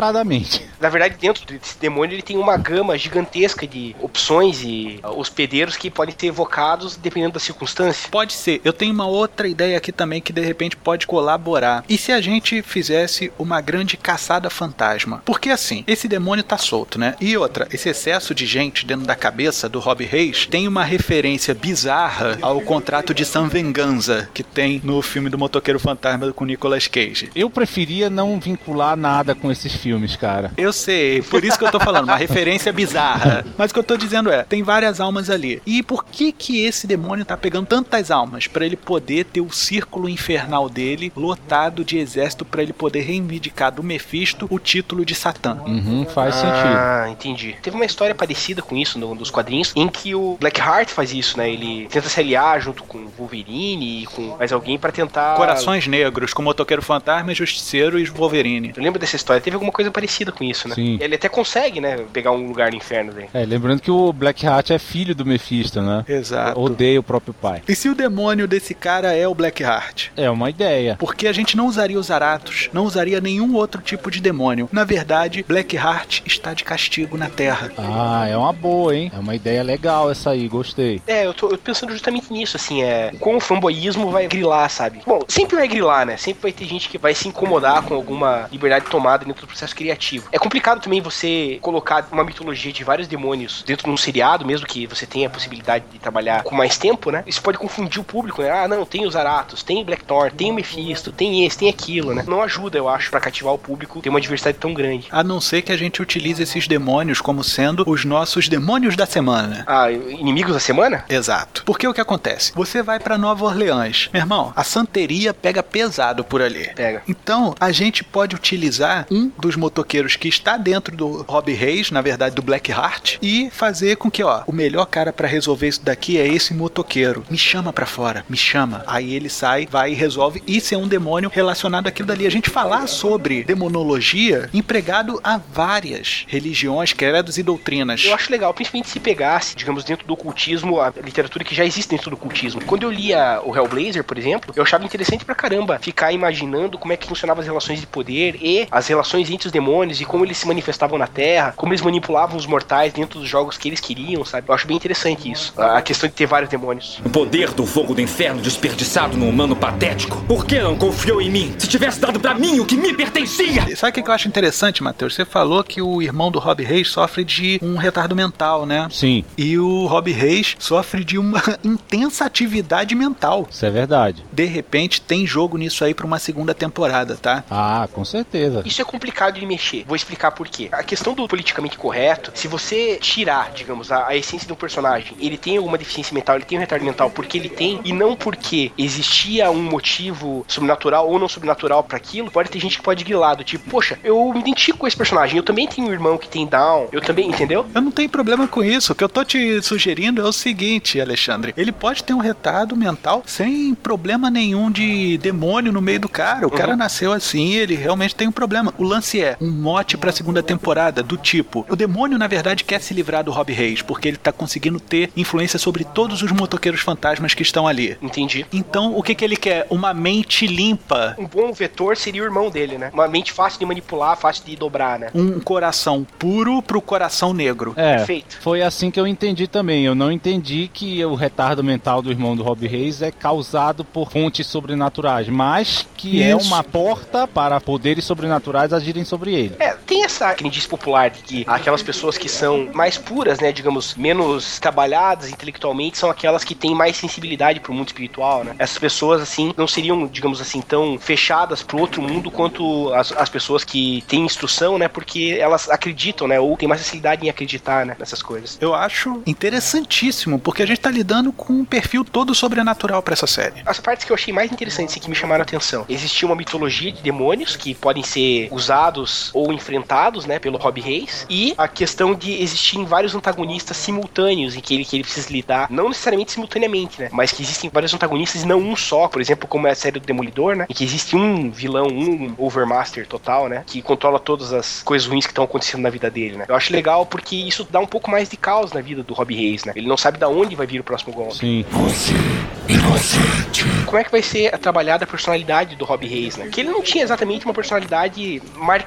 separadamente. Na verdade, dentro desse demônio ele tem uma gama gigantesca de opções e uh, hospedeiros que podem ser evocados dependendo da circunstância. Pode ser. Eu tenho uma outra ideia aqui também que de repente pode colaborar. E se a gente fizesse uma grande caçada fantasma? Porque assim, esse demônio tá solto, né? E outra, esse excesso de gente dentro da cabeça do Rob Reis tem uma referência bizarra ao contrato de San Venganza que tem no filme do Motoqueiro Fantasma com Nicolas Cage. Eu preferia não vincular nada com esses filmes, cara. Eu sei, por isso que eu tô falando, uma referência bizarra. Mas o que eu tô dizendo é, tem várias almas ali. E por que que esse demônio tá pegando tantas almas? Pra ele poder ter o círculo infernal dele lotado de exército pra ele poder reivindicar do Mephisto o título de Satã. Uhum, faz sentido. Ah, entendi. Teve uma história parecida com isso no, nos quadrinhos, em que o Blackheart faz isso, né? Ele tenta se aliar junto com o Wolverine e com mais alguém pra tentar. Corações Negros, com Motoqueiro Fantasma, Justiceiro e Wolverine. Eu lembro dessa história. Teve alguma coisa parecida com isso, né? Sim. Ele até consegue, né? Pegar um lugar no inferno daí. É, lembrando que o Blackheart é filho do Mephisto, né? Exato. Odeia o próprio pai. E se o demônio desse cara é o Blackheart? É uma ideia. Porque a gente não usaria os Aratos, não usaria nenhum outro tipo de demônio. Na verdade, Blackheart está de castigo na Terra. Ah, é uma boa, hein? É uma ideia legal essa aí, gostei. É, eu tô pensando justamente nisso, assim, é. Com o fanboyismo vai grilar, sabe? Bom, sempre vai grilar, né? Sempre vai ter gente que vai se incomodar com alguma liberdade tomada dentro do processo criativo. É complicado também você colocar uma mitologia de vários demônios dentro de um seriado, mesmo que você tenha a possibilidade de trabalhar com mais tempo, né? Isso pode confundir o público, né? Ah, não, tem os Aratos, tem o Blackthorn, tem o Mephisto, tem esse, tem aquilo, né? Não ajuda, eu acho, para cativar o público ter uma diversidade tão grande. A não ser que a gente utilize esses demônios como sendo os nossos demônios da semana. Ah, inimigos da semana? Exato. Porque o que acontece? Você vai para Nova Orleans. Meu irmão, a santeria pega pesado por ali. Pega. Então, a gente pode utilizar um dos motoqueiros que está dentro do Rob Reis, na verdade do Black Heart, e fazer com que, ó, o melhor cara para resolver isso daqui é esse motoqueiro. Me chama para fora, me chama. Aí ele sai, vai e resolve e ser um demônio relacionado àquilo dali. A gente falar sobre demonologia empregado a várias religiões, credos e doutrinas. Eu acho legal, principalmente se pegasse, digamos, dentro do ocultismo, a literatura que já existe dentro do ocultismo. Quando eu lia o Hellblazer, por exemplo, eu achava interessante pra caramba ficar imaginando como é que funcionavam as relações de poder e as relações entre os demônios e como eles se manifestavam na Terra, como eles manipulavam os mortais dentro dos jogos que eles queriam, sabe? Eu acho bem interessante isso. A questão de ter vários demônios. O poder do fogo do inferno desperdiçado no humano patético. Por que não confiou em mim? Se tivesse dado para mim o que me pertencia! Sabe o que eu acho interessante, Matheus? Você falou que o irmão do Rob Reis sofre de um retardo mental, né? Sim. E o Rob Reis sofre de uma [laughs] intensa atividade mental. Isso é verdade. De repente, tem jogo nisso aí pra uma segunda temporada, tá? Ah, com certeza. Isso é complicado de mexer. Vou explicar por quê. A questão do politicamente correto, se você tirar, digamos, a, a essência de um personagem, ele tem alguma deficiência mental, ele tem um retardo mental porque ele tem, e não porque existia um motivo sobrenatural ou não sobrenatural para aquilo, pode ter gente que pode guiar do tipo, poxa, eu me identifico com esse personagem, eu também tenho um irmão que tem Down, eu também, entendeu? Eu não tenho problema com isso. O que eu tô te sugerindo é o seguinte, Alexandre. Ele pode ter um retardo mental sem problema nenhum de demônio no meio do cara. O Uhum. cara nasceu assim, ele realmente tem um problema. O lance é um mote pra segunda temporada do tipo: o demônio na verdade quer se livrar do Rob Reis porque ele tá conseguindo ter influência sobre todos os motoqueiros fantasmas que estão ali. Entendi. Então, o que que ele quer? Uma mente limpa, Um bom vetor seria o irmão dele, né? Uma mente fácil de manipular, fácil de dobrar, né? um coração puro pro coração negro. É, Perfeito. foi assim que eu entendi também. Eu não entendi que o retardo mental do irmão do Rob Reis é causado por fontes sobrenaturais, mas que é Isso. uma porta para poderes sobrenaturais agirem sobre ele. É, tem essa crendice popular de que aquelas pessoas que são mais puras, né, digamos, menos trabalhadas intelectualmente, são aquelas que têm mais sensibilidade pro mundo espiritual, né? Essas pessoas, assim, não seriam, digamos assim, tão fechadas pro outro mundo quanto as, as pessoas que têm instrução, né, porque elas acreditam, né, ou têm mais facilidade em acreditar, né, nessas coisas. Eu acho interessantíssimo, porque a gente tá lidando com um perfil todo sobrenatural pra essa série. As partes que eu achei mais interessantes e que me chamaram a atenção. Existia uma mitologia de demônios que podem ser usados ou enfrentados, né, pelo Rob Reis. E a questão de existirem vários antagonistas simultâneos em que ele, que ele precisa lidar, não necessariamente simultaneamente, né, mas que existem vários antagonistas e não um só. Por exemplo, como é a série do Demolidor, né, em que existe um vilão, um Overmaster total, né, que controla todas as coisas ruins que estão acontecendo na vida dele, né. Eu acho legal porque isso dá um pouco mais de caos na vida do Rob Reis, né. Ele não sabe da onde vai vir o próximo golpe. Sim. Como é que vai ser a trabalhada a personalidade do Rob Reis, né? Porque ele não tinha exatamente uma personalidade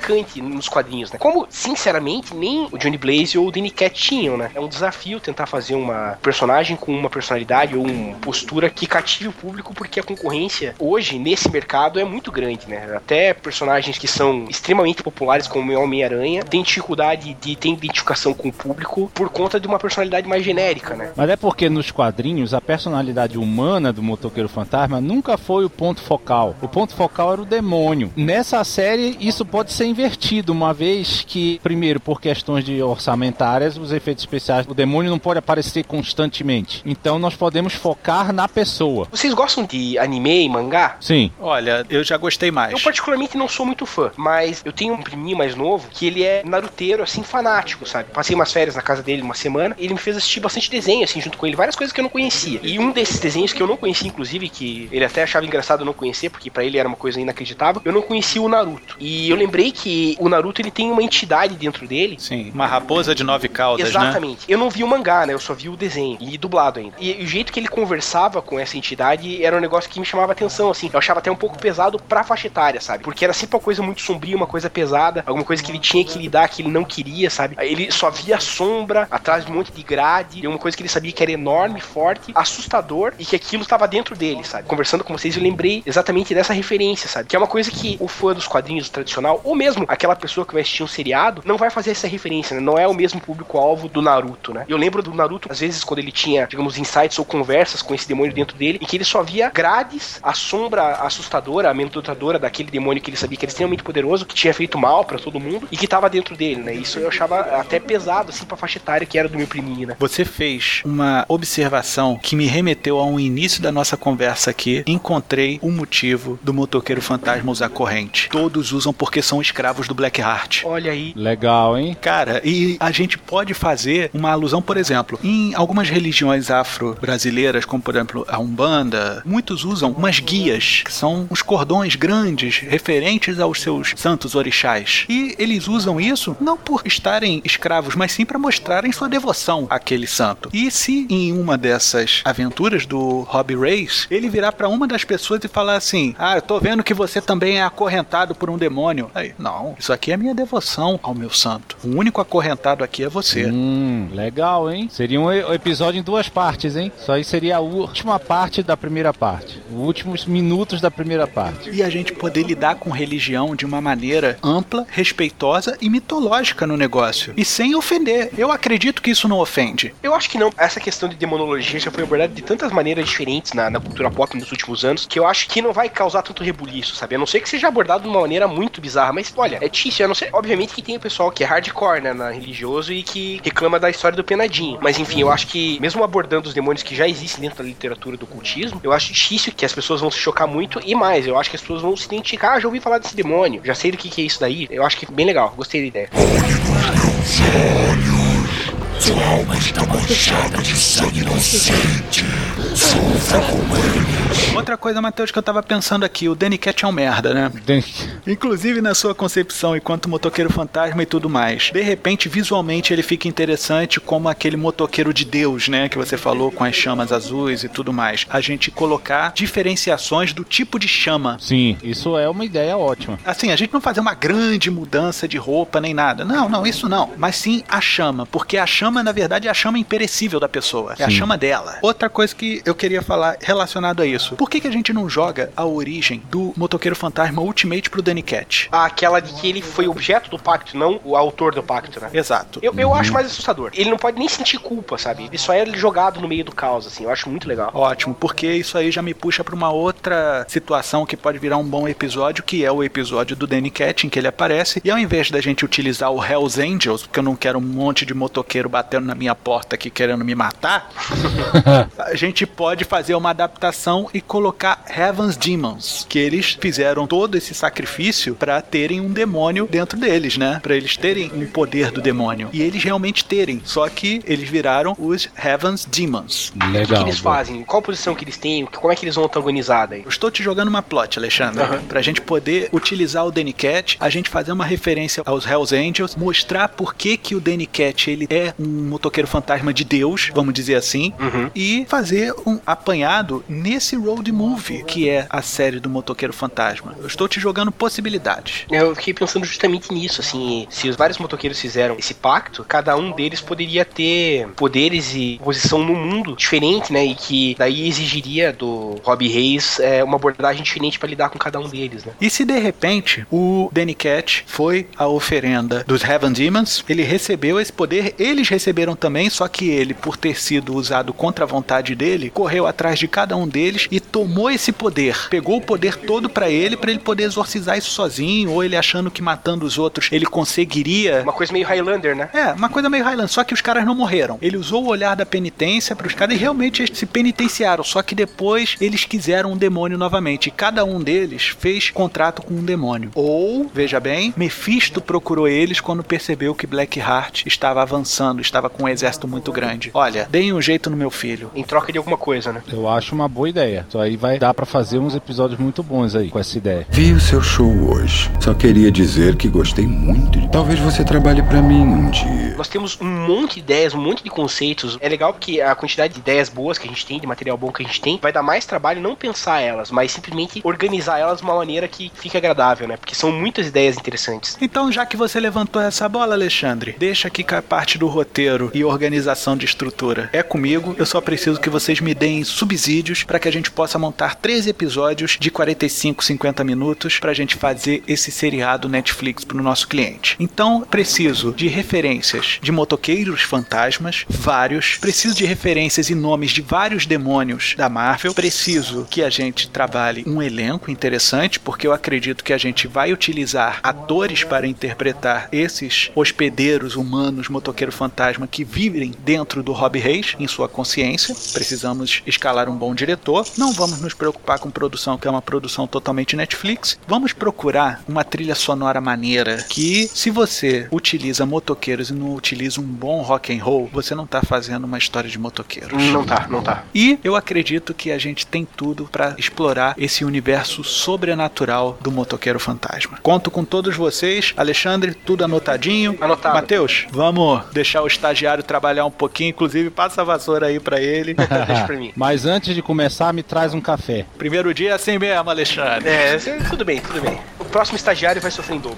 marcante nos quadrinhos, né? Como, sinceramente, nem o Johnny Blaze ou o Danny Cat tinham, né? É um desafio tentar fazer uma personagem com uma personalidade ou uma postura que cative o público, porque a concorrência hoje, nesse mercado, é muito grande, né? Até personagens que são extremamente populares, como o Homem-Aranha, têm dificuldade de ter identificação com o público por conta de uma personalidade mais genérica, né? Mas é porque nos quadrinhos a personalidade humana do motoqueiro fantasma nunca foi o ponto focal. O ponto focal era o demônio. Nessa série isso pode ser invertido, uma vez que, primeiro, por questões de orçamentárias, os efeitos especiais, o demônio não pode aparecer constantemente. Então nós podemos focar na pessoa. Vocês gostam de anime e mangá? Sim. Olha, eu já gostei mais. Eu particularmente não sou muito fã, mas eu tenho um priminho mais novo que ele é naruteiro, assim, fanático, sabe? Passei umas férias na casa dele uma semana e ele me fez assistir bastante desenho, assim, junto com ele, várias coisas que eu não conhecia. E um desses desenhos que eu não conhecia, inclusive, que ele até achava engraçado eu não conhecer, porque para ele era uma coisa inacreditável. Eu não conhecia o Naruto. E eu lembrei que o Naruto ele tem uma entidade dentro dele. Sim, uma raposa de nove caudas, né? Exatamente. Eu não vi o mangá, né? Eu só vi o desenho. E dublado ainda. E o jeito que ele conversava com essa entidade era um negócio que me chamava atenção, assim. Eu achava até um pouco pesado pra faixa etária, sabe? Porque era sempre uma coisa muito sombria, uma coisa pesada, alguma coisa que ele tinha que lidar que ele não queria, sabe? Ele só via sombra atrás de um monte de grade, e uma coisa que ele sabia que era enorme, forte, assustador e que aquilo estava dentro dele, sabe? Conversando com vocês, eu lembrei exatamente dessa referência, sabe? Que é uma coisa que o fã dos quadrinhos tradicional, ou mesmo aquela pessoa que vai assistir um seriado, não vai fazer essa referência, né? Não é o mesmo público-alvo do Naruto, né? Eu lembro do Naruto, às vezes, quando ele tinha, digamos, insights ou conversas com esse demônio dentro dele, e que ele só via grades, a sombra assustadora, amedrontadora daquele demônio que ele sabia que era extremamente poderoso, que tinha feito mal para todo mundo e que tava dentro dele, né? Isso eu achava até pesado, assim, pra faixa etária que era do meu priminho, né? Você fez uma observação que me remeteu ao início da nossa conversa aqui. Encontrei o motivo do motoqueiro fantasma usar corrente. Todos usam porque são escravos do Blackheart. Olha aí. Legal, hein? Cara, e a gente pode fazer uma alusão, por exemplo, em algumas religiões afro-brasileiras, como por exemplo a Umbanda, muitos usam umas guias, que são uns cordões grandes referentes aos seus santos orixás. E eles usam isso não por estarem escravos, mas sim para mostrarem sua devoção àquele santo. E se em uma dessas aventuras do Robbie Race, ele virar para uma das pessoas e falar assim: Ah, eu tô vendo que você também é acorrentado por um demônio. Aí, não, isso aqui é minha devoção ao meu santo. O único acorrentado aqui é você. Hum, legal, hein? Seria um episódio em duas partes, hein? Isso aí seria a última parte da primeira parte. Os últimos minutos da primeira parte. E a gente poder lidar com religião de uma maneira ampla, respeitosa e mitológica no negócio. E sem ofender. Eu acredito que isso não ofende. Eu acho que não. Essa questão de demonologia já foi abordada de tantas maneiras diferentes na, na cultura pop nos últimos anos que eu acho que não vai causar tanto rebuliço, sabe? A não ser que seja abordado de uma maneira muito bizarra. Mas olha, é difícil. A não ser, obviamente, que tem o pessoal que é hardcore, né, na religioso e que reclama da história do penadinho. Mas enfim, eu acho que, mesmo abordando os demônios que já existem dentro da literatura do cultismo, eu acho difícil que as pessoas vão se chocar muito. E mais, eu acho que as pessoas vão se identificar. Ah, já ouvi falar desse demônio, já sei do que, que é isso daí. Eu acho que é bem legal. Gostei da ideia. Outra coisa, Matheus, que eu tava pensando aqui, o Danny Cat é um merda, né? Inclusive na sua concepção enquanto motoqueiro fantasma e tudo mais. De repente, visualmente, ele fica interessante como aquele motoqueiro de Deus, né? Que você falou com as chamas azuis e tudo mais. A gente colocar diferenciações do tipo de chama. Sim, isso é uma ideia ótima. Assim, a gente não fazer uma grande mudança de roupa nem nada. Não, não, isso não. Mas sim a chama. Porque a chama, na verdade, é a chama imperecível da pessoa. É a chama dela. Outra coisa que eu queria falar relacionado a isso. Por que, que a gente não joga a origem do motoqueiro fantasma Ultimate pro Danny Cat? Aquela de que ele foi objeto do pacto, não o autor do pacto, né? Exato. Eu, eu acho mais assustador. Ele não pode nem sentir culpa, sabe? Ele só é jogado no meio do caos, assim. Eu acho muito legal. Ótimo, porque isso aí já me puxa pra uma outra situação que pode virar um bom episódio, que é o episódio do Danny Cat, em que ele aparece. E ao invés da gente utilizar o Hells Angels, porque eu não quero um monte de motoqueiro batendo na minha porta aqui querendo me matar, [laughs] a gente pode fazer uma adaptação e colocar Heaven's Demons, que eles fizeram todo esse sacrifício pra terem um demônio dentro deles, né? Pra eles terem um poder do demônio. E eles realmente terem, só que eles viraram os Heaven's Demons. O que, Legal. que eles fazem? Qual posição que eles têm? Como é que eles vão antagonizar daí? Eu estou te jogando uma plot, Alexandre, Aham. pra gente poder utilizar o Danny Cat, a gente fazer uma referência aos Hells Angels, mostrar por que que o Danny Cat ele é um motoqueiro fantasma de Deus, vamos dizer assim, Uhum. e fazer um apanhado nesse road movie que é a série do motoqueiro fantasma. Eu estou te jogando possibilidades. Eu fiquei pensando justamente nisso, assim, se os vários motoqueiros fizeram esse pacto, cada um deles poderia ter poderes e posição no mundo diferente, né? E que daí exigiria do Rob Reis é, uma abordagem diferente pra lidar com cada um deles, né? E se de repente o Danny Cat foi a oferenda dos Heaven Demons, ele recebeu esse poder, eles receberam também, só que ele, por ter sido usado contra a vontade dele, correu atrás de cada um deles e tomou esse poder, pegou o poder todo pra ele, pra ele poder exorcizar isso sozinho, ou ele achando que matando os outros ele conseguiria. Uma coisa meio Highlander, né? É, uma coisa meio Highland, só que os caras não morreram. Ele usou o olhar da penitência para os caras e realmente eles se penitenciaram, só que depois eles quiseram um demônio novamente. E cada um deles fez contrato com um demônio. Ou, veja bem, Mephisto procurou eles quando percebeu que Blackheart estava avançando, estava com um exército muito grande. Olha, deem um jeito no meu filho. Em troca de alguma coisa, né? Eu acho uma boa ideia. Isso aí vai dar pra fazer uns episódios muito bons aí com essa ideia. Vi o seu show hoje. Só queria dizer que gostei muito. Talvez você trabalhe pra mim um dia. Nós temos um monte de ideias, um monte de conceitos. É legal porque a quantidade de ideias boas que a gente tem, de material bom que a gente tem, vai dar mais trabalho não pensar elas, mas simplesmente organizar elas de uma maneira que fique agradável, né? Porque são muitas ideias interessantes. Então, já que você levantou essa bola, Alexandre, deixa aqui com a parte do roteiro e organização de estrutura. É comigo, eu só preciso que vocês me deem subsídios para que a gente possa montar 13 episódios de 45, 50 minutos pra gente fazer esse seriado Netflix pro nosso cliente. Então, preciso de referências de motoqueiros fantasmas, vários. Preciso de referências e nomes de vários demônios da Marvel. Preciso que a gente trabalhe um elenco interessante, porque eu acredito que a gente vai utilizar atores para interpretar esses hospedeiros humanos, motoqueiro fantasma que vivem dentro do Rob Reis, em sua consciência. Precisamos escalar um bom diretor. Não vamos nos preocupar com produção, que é uma produção totalmente Netflix. Vamos procurar uma trilha sonora maneira que, se você utiliza motoqueiros e não utiliza um bom rock and roll, você não tá fazendo uma história de motoqueiros. Não tá, não tá. E eu acredito que a gente tem tudo para explorar esse universo sobrenatural do motoqueiro fantasma. Conto com todos vocês. Alexandre, tudo anotadinho. Anotado. Matheus, vamos deixar o estagiário trabalhar um pouquinho. Inclusive, passa a vassoura aí para ele. [laughs] Deixa pra mim. Mas antes de começar, me traz um café. Primeiro dia é assim mesmo, Alexandre. É, tudo bem, tudo bem. O próximo estagiário vai sofrer em dobro.